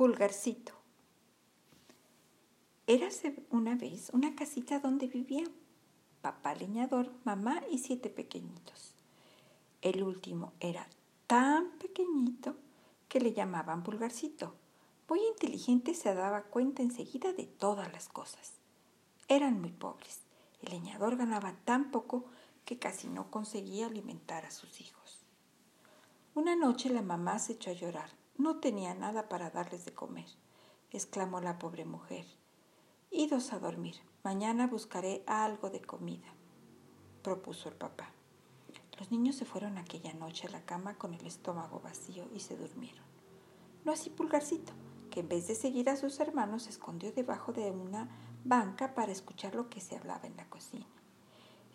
Pulgarcito. Érase una vez una casita donde vivían papá leñador, mamá y siete pequeñitos. El último era tan pequeñito que le llamaban Pulgarcito. Muy inteligente se daba cuenta enseguida de todas las cosas. Eran muy pobres. El leñador ganaba tan poco que casi no conseguía alimentar a sus hijos. Una noche la mamá se echó a llorar. No tenía nada para darles de comer, exclamó la pobre mujer. Idos a dormir. Mañana buscaré algo de comida, propuso el papá. Los niños se fueron aquella noche a la cama con el estómago vacío y se durmieron. No así Pulgarcito, que en vez de seguir a sus hermanos se escondió debajo de una banca para escuchar lo que se hablaba en la cocina.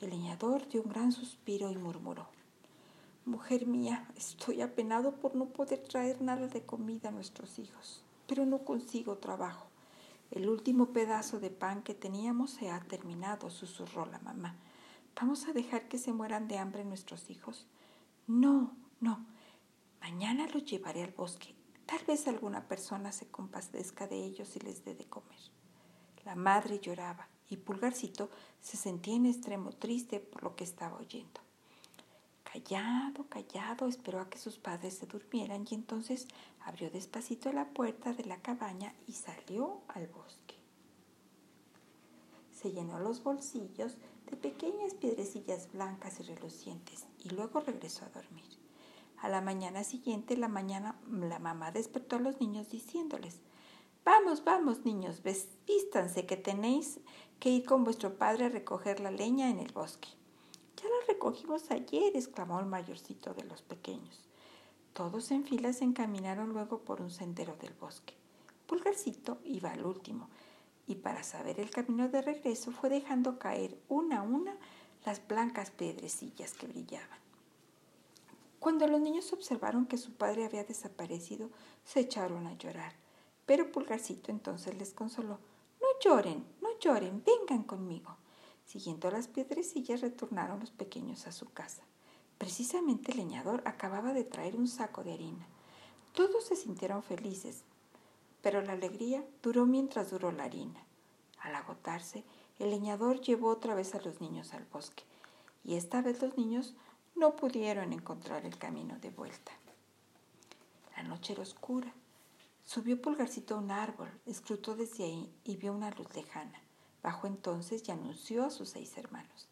El leñador dio un gran suspiro y murmuró. Mujer mía, estoy apenado por no poder traer nada de comida a nuestros hijos, pero no consigo trabajo. El último pedazo de pan que teníamos se ha terminado, susurró la mamá. ¿Vamos a dejar que se mueran de hambre nuestros hijos? No, no. Mañana los llevaré al bosque. Tal vez alguna persona se compadezca de ellos y les dé de comer. La madre lloraba y Pulgarcito se sentía en extremo triste por lo que estaba oyendo. Callado, callado, esperó a que sus padres se durmieran y entonces abrió despacito la puerta de la cabaña y salió al bosque. Se llenó los bolsillos de pequeñas piedrecillas blancas y relucientes y luego regresó a dormir. A la mañana siguiente, la, mañana, la mamá despertó a los niños diciéndoles, Vamos, vamos, niños, vístanse que tenéis que ir con vuestro padre a recoger la leña en el bosque. Recogimos ayer, exclamó el mayorcito de los pequeños. Todos en fila se encaminaron luego por un sendero del bosque. Pulgarcito iba al último, y para saber el camino de regreso fue dejando caer una a una las blancas piedrecillas que brillaban. Cuando los niños observaron que su padre había desaparecido, se echaron a llorar. Pero Pulgarcito entonces les consoló. No lloren, no lloren, vengan conmigo. Siguiendo las piedrecillas retornaron los pequeños a su casa. Precisamente el leñador acababa de traer un saco de harina. Todos se sintieron felices, pero la alegría duró mientras duró la harina. Al agotarse, el leñador llevó otra vez a los niños al bosque, y esta vez los niños no pudieron encontrar el camino de vuelta. La noche era oscura. Subió Pulgarcito a un árbol, escrutó desde ahí y vio una luz lejana. Bajó entonces y anunció a sus seis hermanos.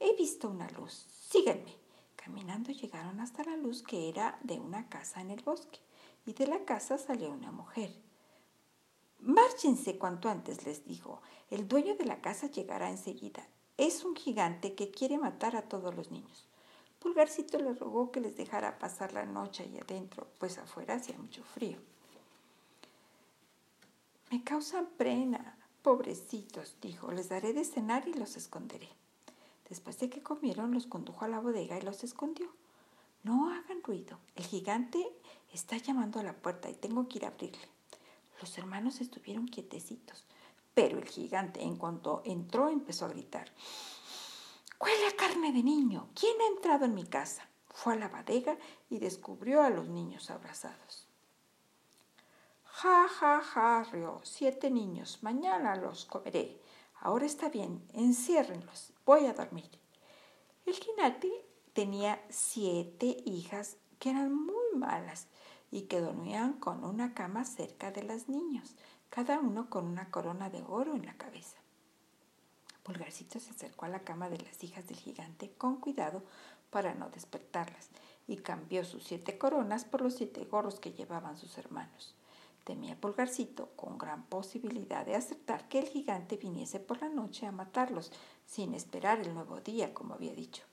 He visto una luz, síganme. Caminando llegaron hasta la luz que era de una casa en el bosque, y de la casa salió una mujer. Márchense cuanto antes, les dijo. El dueño de la casa llegará enseguida. Es un gigante que quiere matar a todos los niños. Pulgarcito le rogó que les dejara pasar la noche ahí adentro, pues afuera hacía mucho frío. Me causan pena, Pobrecitos, dijo, les daré de cenar y los esconderé. Después de que comieron, los condujo a la bodega y los escondió. No hagan ruido. El gigante está llamando a la puerta y tengo que ir a abrirle. Los hermanos estuvieron quietecitos, pero el gigante, en cuanto entró, empezó a gritar. ¡Huele a carne de niño! ¿Quién ha entrado en mi casa? Fue a la bodega y descubrió a los niños abrazados. Ja, ja, ja, rió. Siete niños. Mañana los comeré. Ahora está bien. Enciérrenlos. Voy a dormir. El jinete tenía siete hijas que eran muy malas y que dormían con una cama cerca de los niños, cada uno con una corona de oro en la cabeza. Pulgarcito se acercó a la cama de las hijas del gigante con cuidado para no despertarlas y cambió sus siete coronas por los siete gorros que llevaban sus hermanos. Temía Pulgarcito con gran posibilidad de aceptar que el gigante viniese por la noche a matarlos, sin esperar el nuevo día, como había dicho.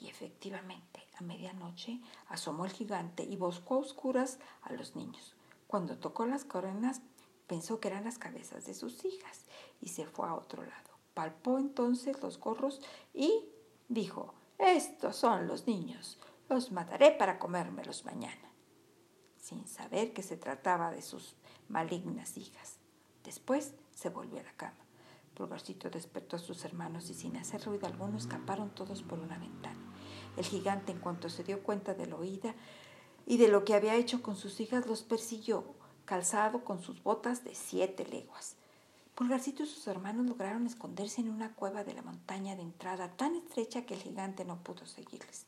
Y efectivamente, a medianoche asomó el gigante y buscó a oscuras a los niños. Cuando tocó las coronas, pensó que eran las cabezas de sus hijas y se fue a otro lado. Palpó entonces los gorros y dijo, estos son los niños, los mataré para comérmelos mañana sin saber que se trataba de sus malignas hijas. Después se volvió a la cama. Pulgarcito despertó a sus hermanos y sin hacer ruido alguno escaparon todos por una ventana. El gigante, en cuanto se dio cuenta de la oída y de lo que había hecho con sus hijas, los persiguió. calzado con sus botas de siete leguas. Pulgarcito y sus hermanos lograron esconderse en una cueva de la montaña de entrada tan estrecha que el gigante no pudo seguirles.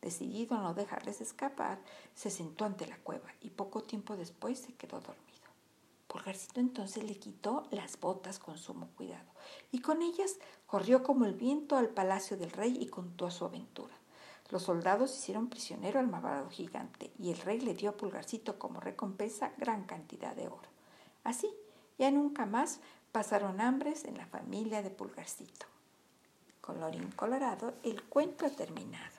Decidido a no dejarles escapar, se sentó ante la cueva y poco tiempo después se quedó dormido. Pulgarcito entonces le quitó las botas con sumo cuidado y con ellas corrió como el viento al palacio del rey y contó su aventura. Los soldados hicieron prisionero al malvado gigante y el rey le dio a Pulgarcito como recompensa gran cantidad de oro. Así, ya nunca más pasaron hambres en la familia de Pulgarcito. Colorín colorado, el cuento ha terminado.